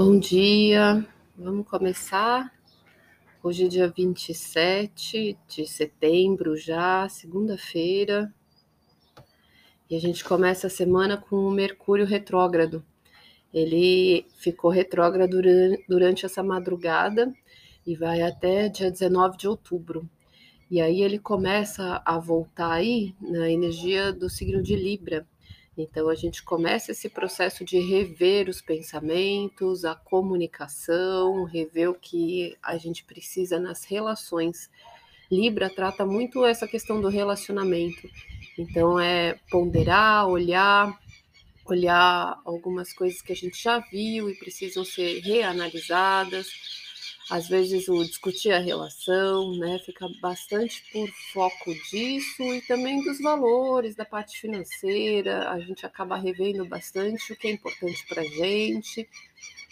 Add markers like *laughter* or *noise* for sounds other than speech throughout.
Bom dia, vamos começar. Hoje é dia 27 de setembro, já, segunda-feira, e a gente começa a semana com o Mercúrio retrógrado. Ele ficou retrógrado durante essa madrugada e vai até dia 19 de outubro. E aí ele começa a voltar aí na energia do signo de Libra. Então a gente começa esse processo de rever os pensamentos, a comunicação, rever o que a gente precisa nas relações. Libra trata muito essa questão do relacionamento. Então é ponderar, olhar, olhar algumas coisas que a gente já viu e precisam ser reanalisadas às vezes o discutir a relação, né, fica bastante por foco disso e também dos valores, da parte financeira, a gente acaba revendo bastante o que é importante para a gente,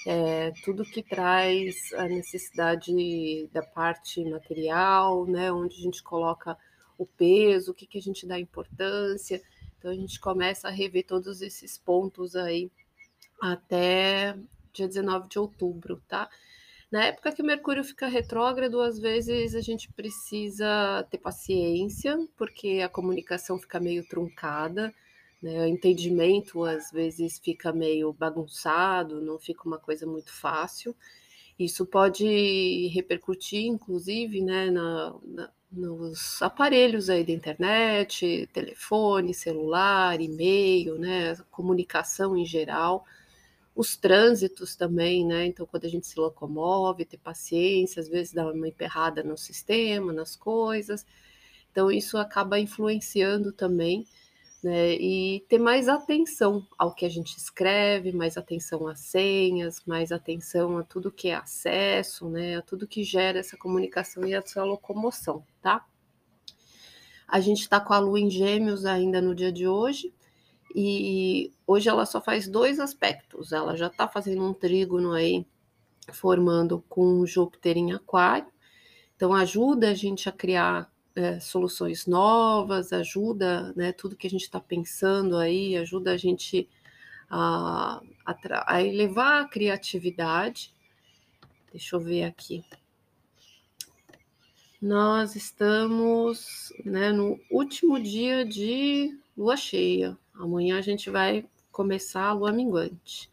é, tudo que traz a necessidade da parte material, né, onde a gente coloca o peso, o que, que a gente dá importância, então a gente começa a rever todos esses pontos aí até dia 19 de outubro, tá? Na época que o Mercúrio fica retrógrado, às vezes a gente precisa ter paciência, porque a comunicação fica meio truncada, né? o entendimento às vezes fica meio bagunçado, não fica uma coisa muito fácil. Isso pode repercutir, inclusive, né, na, na, nos aparelhos aí da internet, telefone, celular, e-mail, né, comunicação em geral os trânsitos também, né? Então, quando a gente se locomove, ter paciência, às vezes dá uma emperrada no sistema, nas coisas. Então, isso acaba influenciando também, né? E ter mais atenção ao que a gente escreve, mais atenção às senhas, mais atenção a tudo que é acesso, né? A tudo que gera essa comunicação e essa locomoção, tá? A gente está com a lua em gêmeos ainda no dia de hoje, e hoje ela só faz dois aspectos. Ela já está fazendo um trígono aí, formando com Júpiter em Aquário. Então ajuda a gente a criar é, soluções novas, ajuda, né, tudo que a gente está pensando aí, ajuda a gente a, a, a elevar a criatividade. Deixa eu ver aqui. Nós estamos né, no último dia de lua cheia. Amanhã a gente vai começar a lua minguante.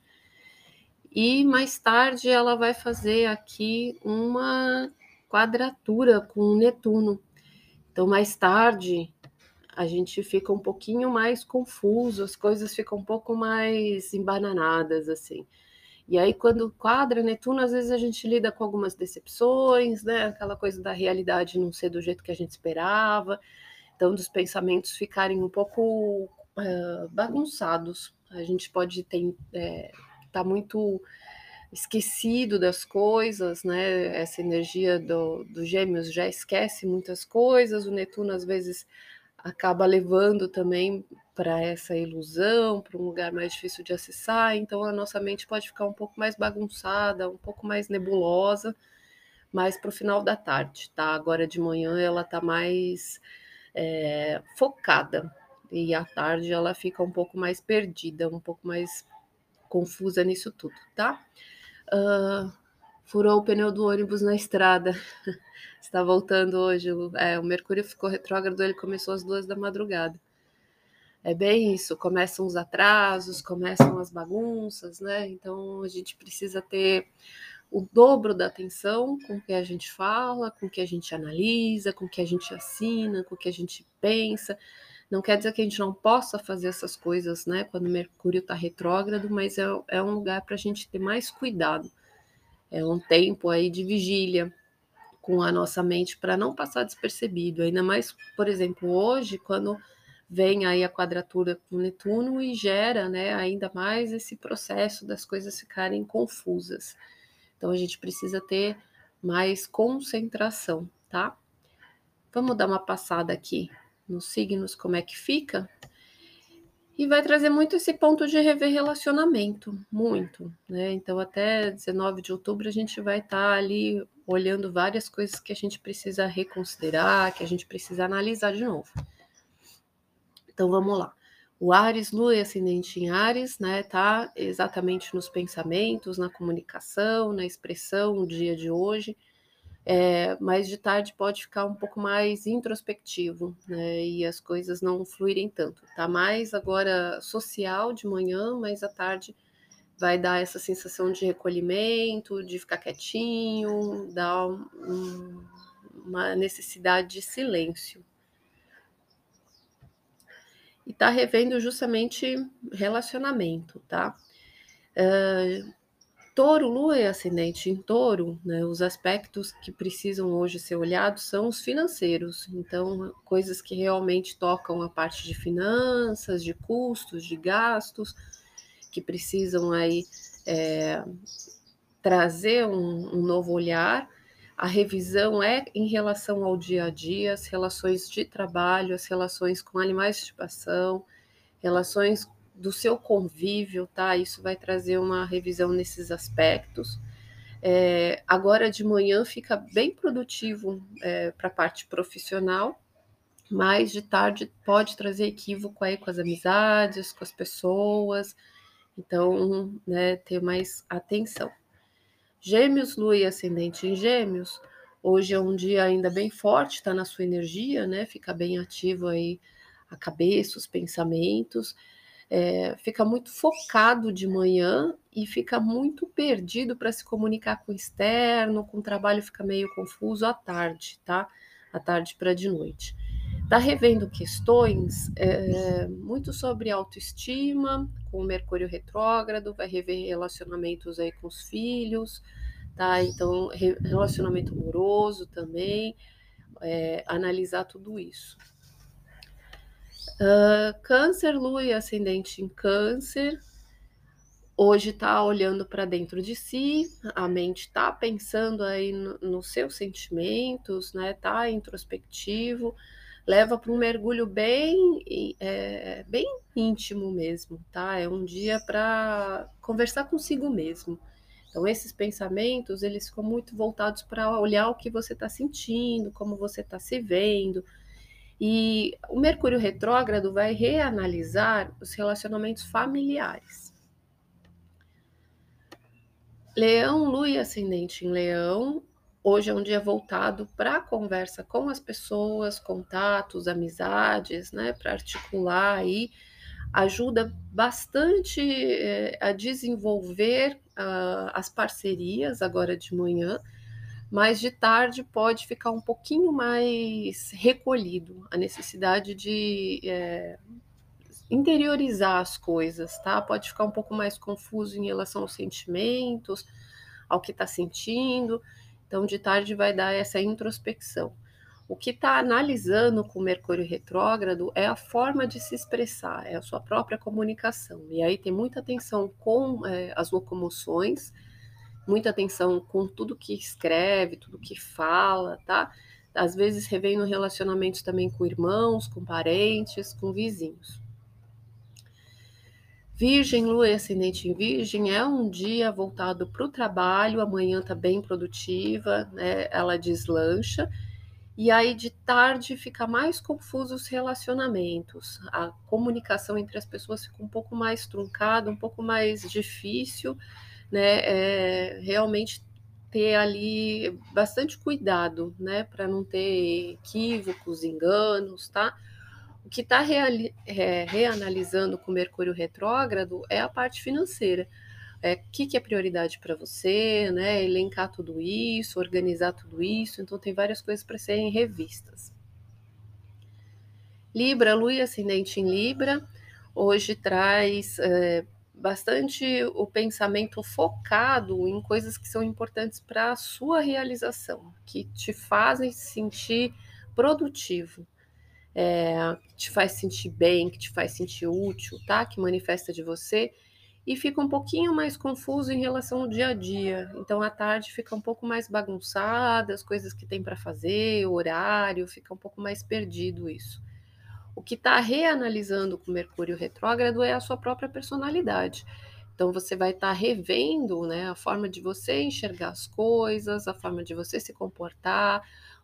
E mais tarde ela vai fazer aqui uma quadratura com Netuno. Então, mais tarde, a gente fica um pouquinho mais confuso, as coisas ficam um pouco mais embananadas, assim. E aí, quando quadra Netuno, às vezes a gente lida com algumas decepções, né? Aquela coisa da realidade não ser do jeito que a gente esperava. Então, dos pensamentos ficarem um pouco uh, bagunçados. A gente pode ter é, tá muito esquecido das coisas, né? Essa energia do, do Gêmeos já esquece muitas coisas. O Netuno às vezes acaba levando também para essa ilusão, para um lugar mais difícil de acessar. Então a nossa mente pode ficar um pouco mais bagunçada, um pouco mais nebulosa, mais para o final da tarde, tá? Agora de manhã ela está mais é, focada e à tarde ela fica um pouco mais perdida, um pouco mais confusa nisso tudo, tá? Uh, furou o pneu do ônibus na estrada. *laughs* Está voltando hoje. É, o Mercúrio ficou retrógrado, ele começou às duas da madrugada. É bem isso, começam os atrasos, começam as bagunças, né? Então a gente precisa ter o dobro da atenção com o que a gente fala, com o que a gente analisa, com o que a gente assina, com o que a gente pensa. Não quer dizer que a gente não possa fazer essas coisas, né, quando Mercúrio está retrógrado, mas é, é um lugar para a gente ter mais cuidado. É um tempo aí de vigília com a nossa mente para não passar despercebido. Ainda mais, por exemplo, hoje, quando vem aí a quadratura com Netuno e gera, né, ainda mais esse processo das coisas ficarem confusas. Então a gente precisa ter mais concentração, tá? Vamos dar uma passada aqui nos signos, como é que fica. E vai trazer muito esse ponto de rever relacionamento, muito, né? Então, até 19 de outubro, a gente vai estar tá ali olhando várias coisas que a gente precisa reconsiderar, que a gente precisa analisar de novo. Então, vamos lá. O Ares, Lua e ascendente em Ares, né? Tá exatamente nos pensamentos, na comunicação, na expressão, no dia de hoje. É, mas de tarde pode ficar um pouco mais introspectivo, né? E as coisas não fluírem tanto. Tá mais agora social de manhã, mas à tarde vai dar essa sensação de recolhimento, de ficar quietinho, dar um, uma necessidade de silêncio e está revendo justamente relacionamento, tá? Uh, touro, lua e ascendente em touro, né, os aspectos que precisam hoje ser olhados são os financeiros, então coisas que realmente tocam a parte de finanças, de custos, de gastos, que precisam aí é, trazer um, um novo olhar a revisão é em relação ao dia a dia, as relações de trabalho, as relações com animais de estimação, relações do seu convívio, tá? Isso vai trazer uma revisão nesses aspectos. É, agora de manhã fica bem produtivo é, para a parte profissional, mas de tarde pode trazer equívoco aí com as amizades, com as pessoas, então, né, ter mais atenção. Gêmeos, lua e ascendente em Gêmeos. Hoje é um dia ainda bem forte, está na sua energia, né? Fica bem ativo aí a cabeça, os pensamentos. É, fica muito focado de manhã e fica muito perdido para se comunicar com o externo, com o trabalho fica meio confuso à tarde, tá? À tarde para de noite. Tá revendo questões é, muito sobre autoestima, com o Mercúrio retrógrado, vai rever relacionamentos aí com os filhos, tá? Então, relacionamento amoroso também, é, analisar tudo isso. Uh, câncer, lua e ascendente em câncer. Hoje está olhando para dentro de si, a mente está pensando aí nos no seus sentimentos, né? Tá introspectivo leva para um mergulho bem, é, bem íntimo mesmo, tá? É um dia para conversar consigo mesmo. Então, esses pensamentos, eles ficam muito voltados para olhar o que você está sentindo, como você está se vendo. E o Mercúrio retrógrado vai reanalisar os relacionamentos familiares. Leão, Lua e ascendente em Leão, Hoje é um dia voltado para a conversa com as pessoas, contatos, amizades, né? Para articular aí, ajuda bastante é, a desenvolver uh, as parcerias agora de manhã, mas de tarde pode ficar um pouquinho mais recolhido, a necessidade de é, interiorizar as coisas, tá? Pode ficar um pouco mais confuso em relação aos sentimentos, ao que está sentindo. Então, de tarde vai dar essa introspecção. O que está analisando com o Mercúrio retrógrado é a forma de se expressar, é a sua própria comunicação. E aí tem muita atenção com é, as locomoções, muita atenção com tudo que escreve, tudo que fala, tá? Às vezes revendo relacionamentos também com irmãos, com parentes, com vizinhos. Virgem, lua e ascendente em Virgem é um dia voltado para o trabalho, amanhã está bem produtiva, né? ela deslancha, e aí de tarde fica mais confuso os relacionamentos, a comunicação entre as pessoas fica um pouco mais truncada, um pouco mais difícil, né? É, realmente ter ali bastante cuidado, né? Para não ter equívocos, enganos, tá? O que está é, reanalisando com Mercúrio retrógrado é a parte financeira. É, o que, que é prioridade para você, né? Elencar tudo isso, organizar tudo isso. Então, tem várias coisas para serem revistas. Libra, Lua e ascendente em Libra, hoje traz é, bastante o pensamento focado em coisas que são importantes para a sua realização, que te fazem se sentir produtivo é, que te faz sentir bem, que te faz sentir útil, tá? Que manifesta de você e fica um pouquinho mais confuso em relação ao dia a dia. Então, à tarde fica um pouco mais bagunçada, as coisas que tem para fazer, o horário, fica um pouco mais perdido isso. O que está reanalisando com Mercúrio retrógrado é a sua própria personalidade. Então, você vai estar tá revendo né, a forma de você enxergar as coisas, a forma de você se comportar,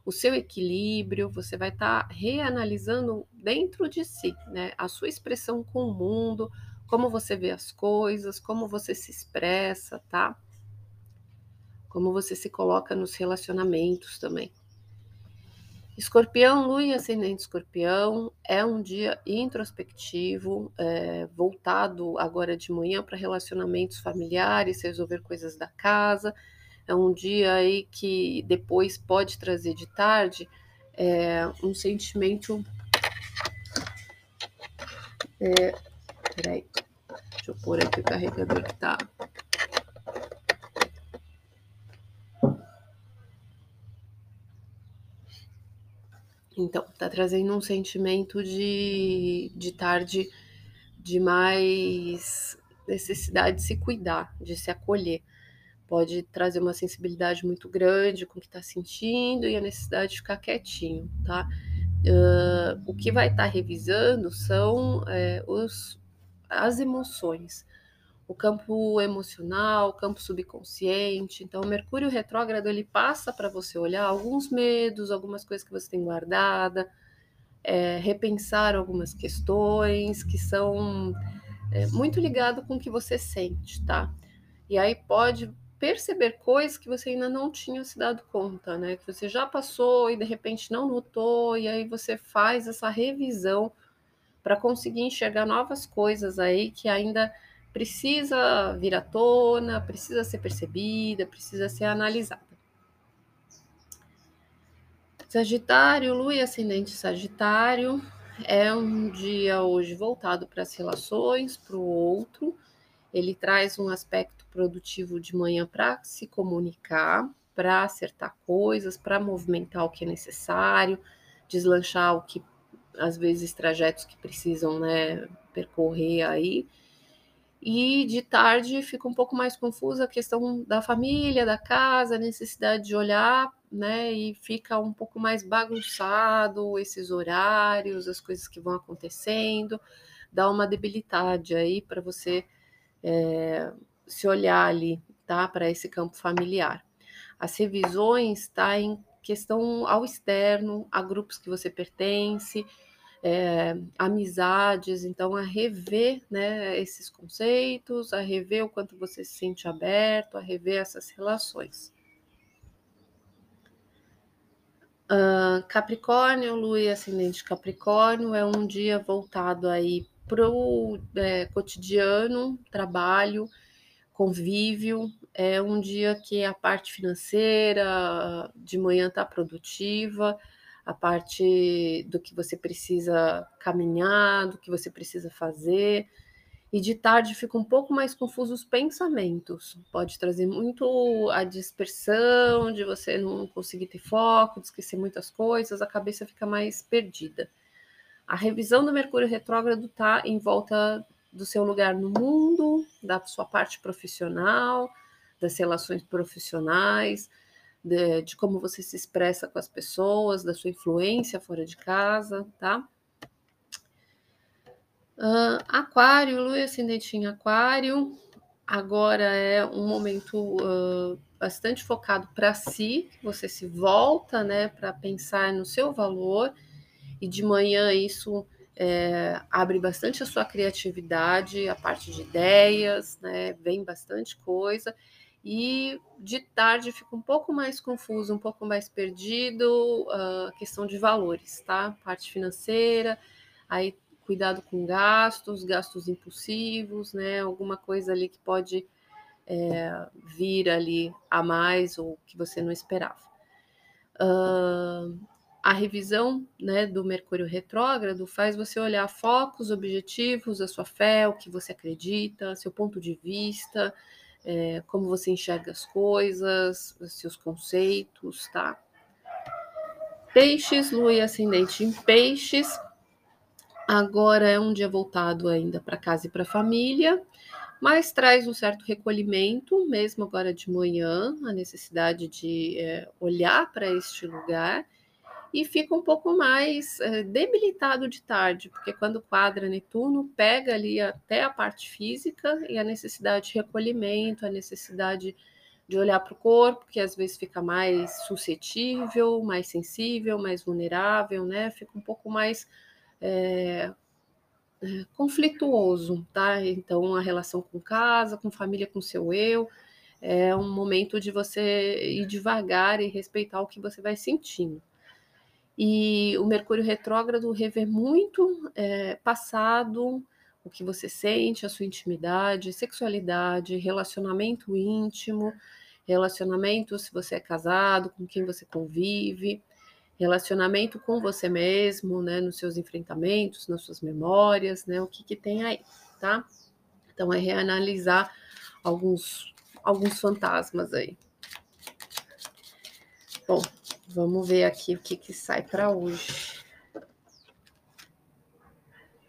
o seu equilíbrio, você vai estar tá reanalisando dentro de si, né? A sua expressão com o mundo, como você vê as coisas, como você se expressa, tá? Como você se coloca nos relacionamentos também. Escorpião, lua e ascendente escorpião, é um dia introspectivo, é, voltado agora de manhã para relacionamentos familiares, resolver coisas da casa. É um dia aí que depois pode trazer de tarde é, um sentimento. É, peraí, deixa eu pôr aqui o carregador que tá Então, tá trazendo um sentimento de, de tarde de mais necessidade de se cuidar, de se acolher. Pode trazer uma sensibilidade muito grande com o que está sentindo e a necessidade de ficar quietinho, tá? Uh, o que vai estar tá revisando são é, os, as emoções o campo emocional, o campo subconsciente. Então, o Mercúrio retrógrado ele passa para você olhar alguns medos, algumas coisas que você tem guardada, é, repensar algumas questões que são é, muito ligado com o que você sente, tá? E aí pode perceber coisas que você ainda não tinha se dado conta, né? Que você já passou e de repente não notou, e aí você faz essa revisão para conseguir enxergar novas coisas aí que ainda precisa vir à tona, precisa ser percebida, precisa ser analisada. Sagitário, Lua e Ascendente Sagitário, é um dia hoje voltado para as relações, para o outro. Ele traz um aspecto produtivo de manhã para se comunicar, para acertar coisas, para movimentar o que é necessário, deslanchar o que, às vezes, trajetos que precisam né, percorrer aí e de tarde fica um pouco mais confusa a questão da família, da casa, a necessidade de olhar, né? E fica um pouco mais bagunçado esses horários, as coisas que vão acontecendo, dá uma debilidade aí para você é, se olhar ali, tá? Para esse campo familiar. As revisões tá em questão ao externo, a grupos que você pertence, é, amizades, então a rever né, esses conceitos, a rever o quanto você se sente aberto, a rever essas relações. Uh, Capricórnio, Lua e Ascendente Capricórnio é um dia voltado aí para o é, cotidiano, trabalho, convívio. É um dia que a parte financeira de manhã está produtiva, a parte do que você precisa caminhar, do que você precisa fazer. E de tarde fica um pouco mais confuso os pensamentos. Pode trazer muito a dispersão, de você não conseguir ter foco, de esquecer muitas coisas, a cabeça fica mais perdida. A revisão do Mercúrio retrógrado está em volta do seu lugar no mundo, da sua parte profissional, das relações profissionais, de, de, como você se expressa com as pessoas, da sua influência fora de casa, tá? Uh, aquário, lua ascendente em aquário, agora é um momento uh, bastante focado para si, você se volta, né, para pensar no seu valor, e de manhã isso é, abre bastante a sua criatividade, a parte de ideias, né, vem bastante coisa, e de tarde fica um pouco mais confuso, um pouco mais perdido a uh, questão de valores, tá? Parte financeira, aí cuidado com gastos, gastos impulsivos, né? Alguma coisa ali que pode é, vir ali a mais ou que você não esperava. Uh, a revisão né, do Mercúrio retrógrado faz você olhar focos, objetivos, a sua fé, o que você acredita, seu ponto de vista, é, como você enxerga as coisas, seus conceitos, tá? Peixes, lua e ascendente em peixes. Agora é um dia voltado ainda para casa e para família, mas traz um certo recolhimento, mesmo agora de manhã, a necessidade de é, olhar para este lugar e fica um pouco mais é, debilitado de tarde, porque quando quadra Netuno, pega ali até a parte física e a necessidade de recolhimento, a necessidade de olhar para o corpo, que às vezes fica mais suscetível, mais sensível, mais vulnerável, né? Fica um pouco mais é, é, conflituoso, tá? Então, a relação com casa, com família, com seu eu, é um momento de você ir devagar e respeitar o que você vai sentindo. E o Mercúrio retrógrado rever muito é, passado, o que você sente, a sua intimidade, sexualidade, relacionamento íntimo, relacionamento se você é casado, com quem você convive, relacionamento com você mesmo, né, nos seus enfrentamentos, nas suas memórias, né, o que, que tem aí, tá? Então é reanalisar alguns alguns fantasmas aí. Bom, vamos ver aqui o que, que sai para hoje.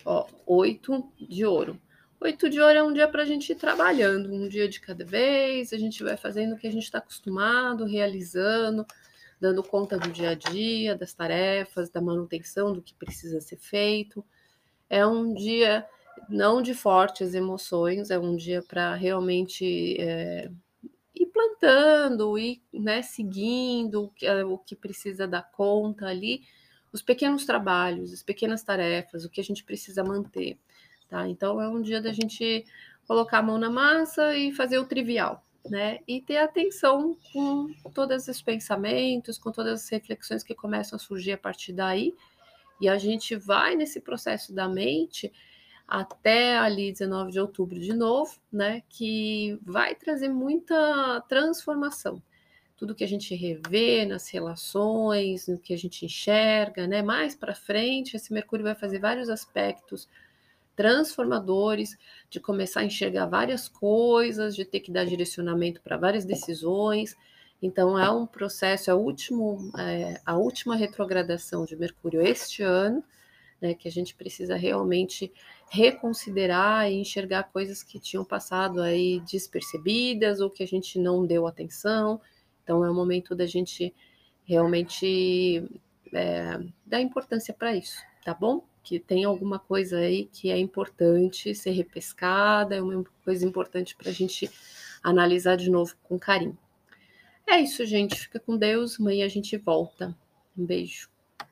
Ó, oito de ouro. Oito de ouro é um dia para a gente ir trabalhando, um dia de cada vez, a gente vai fazendo o que a gente está acostumado, realizando, dando conta do dia a dia, das tarefas, da manutenção do que precisa ser feito. É um dia não de fortes emoções, é um dia para realmente é, ir plantando, ir né, seguindo o que, é, o que precisa dar conta ali, os pequenos trabalhos, as pequenas tarefas, o que a gente precisa manter. Tá? Então é um dia da gente colocar a mão na massa e fazer o trivial, né? E ter atenção com todos esses pensamentos, com todas as reflexões que começam a surgir a partir daí. E a gente vai nesse processo da mente até ali 19 de outubro de novo, né? Que vai trazer muita transformação. Tudo que a gente revê nas relações, no que a gente enxerga, né? Mais para frente, esse Mercúrio vai fazer vários aspectos transformadores, de começar a enxergar várias coisas, de ter que dar direcionamento para várias decisões. Então, é um processo, é, último, é, a última retrogradação de Mercúrio este ano, né, que a gente precisa realmente reconsiderar e enxergar coisas que tinham passado aí despercebidas ou que a gente não deu atenção. Então, é o momento da gente realmente é, dar importância para isso, tá bom? que tem alguma coisa aí que é importante ser repescada, é uma coisa importante para a gente analisar de novo com carinho. É isso, gente. Fica com Deus. Amanhã a gente volta. Um beijo.